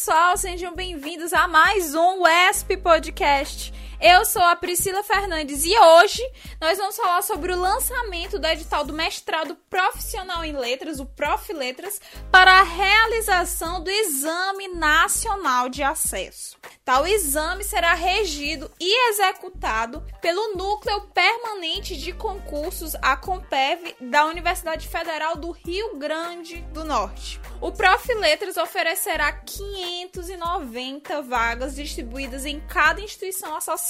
pessoal, sejam bem-vindos a mais um WESP Podcast. Eu sou a Priscila Fernandes e hoje nós vamos falar sobre o lançamento do edital do mestrado profissional em letras, o Prof Letras, para a realização do Exame Nacional de Acesso. Tal exame será regido e executado pelo Núcleo Permanente de Concursos, a Compev, da Universidade Federal do Rio Grande do Norte. O Prof Letras oferecerá 590 vagas distribuídas em cada instituição associada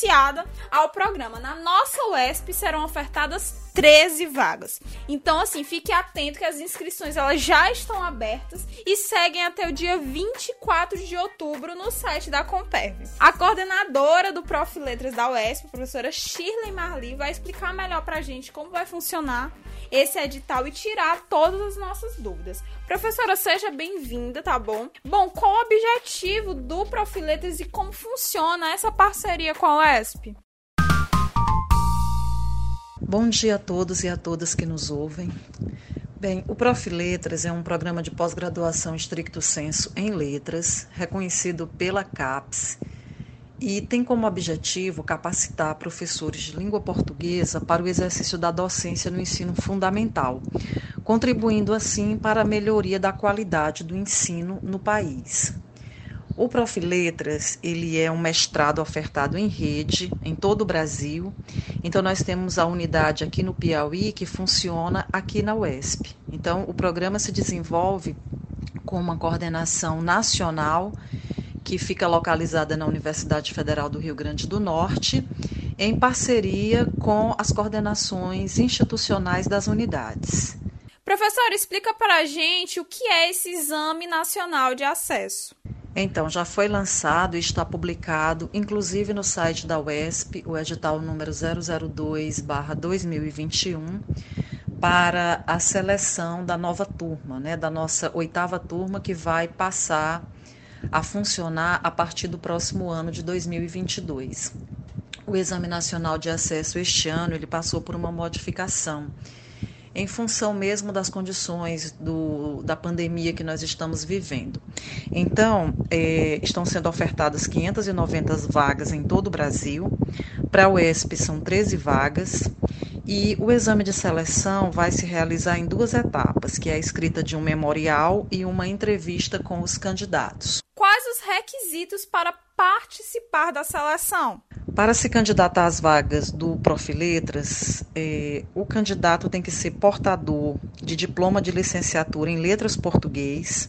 ao programa. Na nossa UESP serão ofertadas 13 vagas. Então, assim, fique atento que as inscrições elas já estão abertas e seguem até o dia 24 de outubro no site da Compev. A coordenadora do Prof Letras da UESP, a professora Shirley Marli, vai explicar melhor pra gente como vai funcionar esse edital e tirar todas as nossas dúvidas. Professora, seja bem-vinda, tá bom? Bom, qual o objetivo do Profiletras e como funciona essa parceria com a UESP? Bom dia a todos e a todas que nos ouvem. Bem, o Profiletras é um programa de pós-graduação estricto senso em letras, reconhecido pela CAPES e tem como objetivo capacitar professores de língua portuguesa para o exercício da docência no ensino fundamental, contribuindo assim para a melhoria da qualidade do ensino no país. O Profiletras, ele é um mestrado ofertado em rede em todo o Brasil. Então nós temos a unidade aqui no Piauí que funciona aqui na UESP. Então o programa se desenvolve com uma coordenação nacional que fica localizada na Universidade Federal do Rio Grande do Norte, em parceria com as coordenações institucionais das unidades. Professor, explica para a gente o que é esse Exame Nacional de Acesso. Então, já foi lançado e está publicado, inclusive no site da UESP, o edital número 002-2021, para a seleção da nova turma, né, da nossa oitava turma, que vai passar a funcionar a partir do próximo ano de 2022. O Exame Nacional de Acesso este ano ele passou por uma modificação em função mesmo das condições do, da pandemia que nós estamos vivendo. Então, é, estão sendo ofertadas 590 vagas em todo o Brasil. Para a UESP são 13 vagas. E o exame de seleção vai se realizar em duas etapas, que é a escrita de um memorial e uma entrevista com os candidatos. Quais os requisitos para participar da seleção? Para se candidatar às vagas do Profiletras, eh, o candidato tem que ser portador de diploma de licenciatura em letras português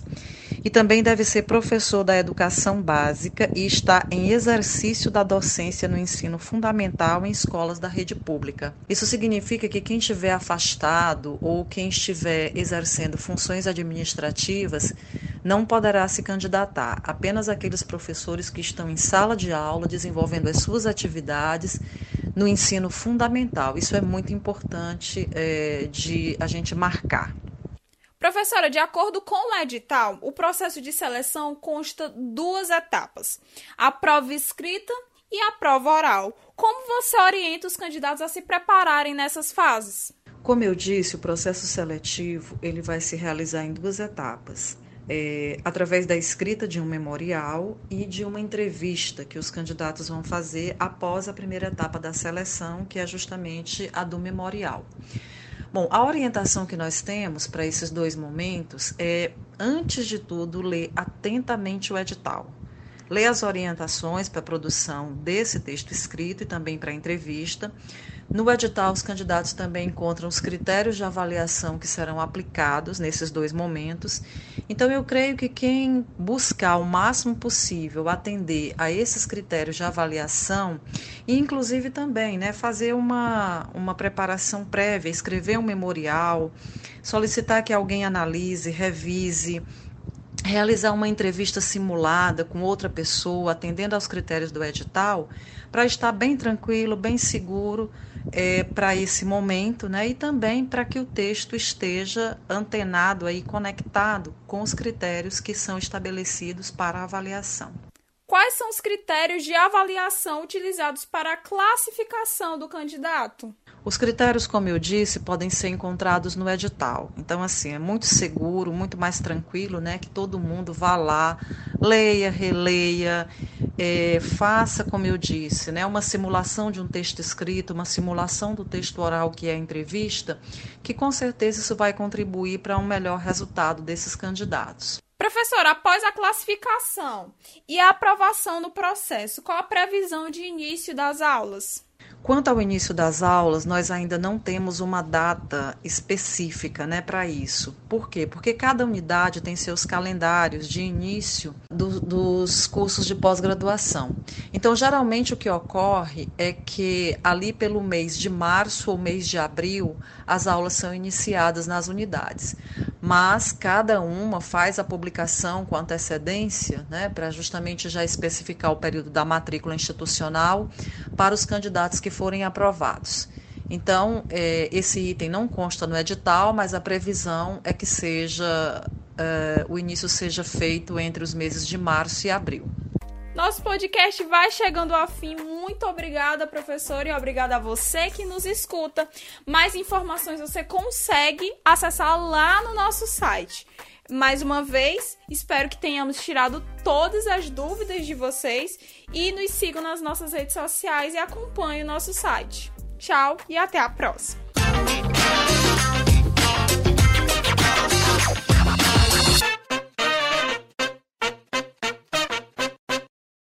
e também deve ser professor da educação básica e estar em exercício da docência no ensino fundamental em escolas da rede pública. Isso significa que quem estiver afastado ou quem estiver exercendo funções administrativas não poderá se candidatar. Apenas aqueles professores que estão em sala de aula desenvolvendo as suas atividades no ensino fundamental. Isso é muito importante é, de a gente marcar. Professora, de acordo com o edital, o processo de seleção consta duas etapas: a prova escrita e a prova oral. Como você orienta os candidatos a se prepararem nessas fases? Como eu disse, o processo seletivo ele vai se realizar em duas etapas. É, através da escrita de um memorial e de uma entrevista que os candidatos vão fazer após a primeira etapa da seleção, que é justamente a do memorial. Bom, a orientação que nós temos para esses dois momentos é, antes de tudo, ler atentamente o edital. Ler as orientações para a produção desse texto escrito e também para a entrevista, no edital, os candidatos também encontram os critérios de avaliação que serão aplicados nesses dois momentos. Então, eu creio que quem buscar o máximo possível atender a esses critérios de avaliação, e inclusive também né, fazer uma, uma preparação prévia, escrever um memorial, solicitar que alguém analise, revise, realizar uma entrevista simulada com outra pessoa, atendendo aos critérios do edital, para estar bem tranquilo, bem seguro é, para esse momento, né? E também para que o texto esteja antenado aí, conectado com os critérios que são estabelecidos para avaliação. Quais são os critérios de avaliação utilizados para a classificação do candidato? Os critérios, como eu disse, podem ser encontrados no edital. Então, assim, é muito seguro, muito mais tranquilo, né? Que todo mundo vá lá, leia, releia, é, faça, como eu disse, né? Uma simulação de um texto escrito, uma simulação do texto oral que é a entrevista, que com certeza isso vai contribuir para um melhor resultado desses candidatos. Professor, após a classificação e a aprovação do processo, qual a previsão de início das aulas? Quanto ao início das aulas, nós ainda não temos uma data específica né, para isso. Por quê? Porque cada unidade tem seus calendários de início do, dos cursos de pós-graduação. Então, geralmente o que ocorre é que ali pelo mês de março ou mês de abril, as aulas são iniciadas nas unidades. Mas cada uma faz a publicação com antecedência, né, para justamente já especificar o período da matrícula institucional para os candidatos que forem aprovados. Então, é, esse item não consta no edital, mas a previsão é que seja é, o início seja feito entre os meses de março e abril. Nosso podcast vai chegando ao fim. Muito obrigada, professor, e obrigada a você que nos escuta. Mais informações você consegue acessar lá no nosso site. Mais uma vez, espero que tenhamos tirado todas as dúvidas de vocês e nos sigam nas nossas redes sociais e acompanhem o nosso site. Tchau e até a próxima!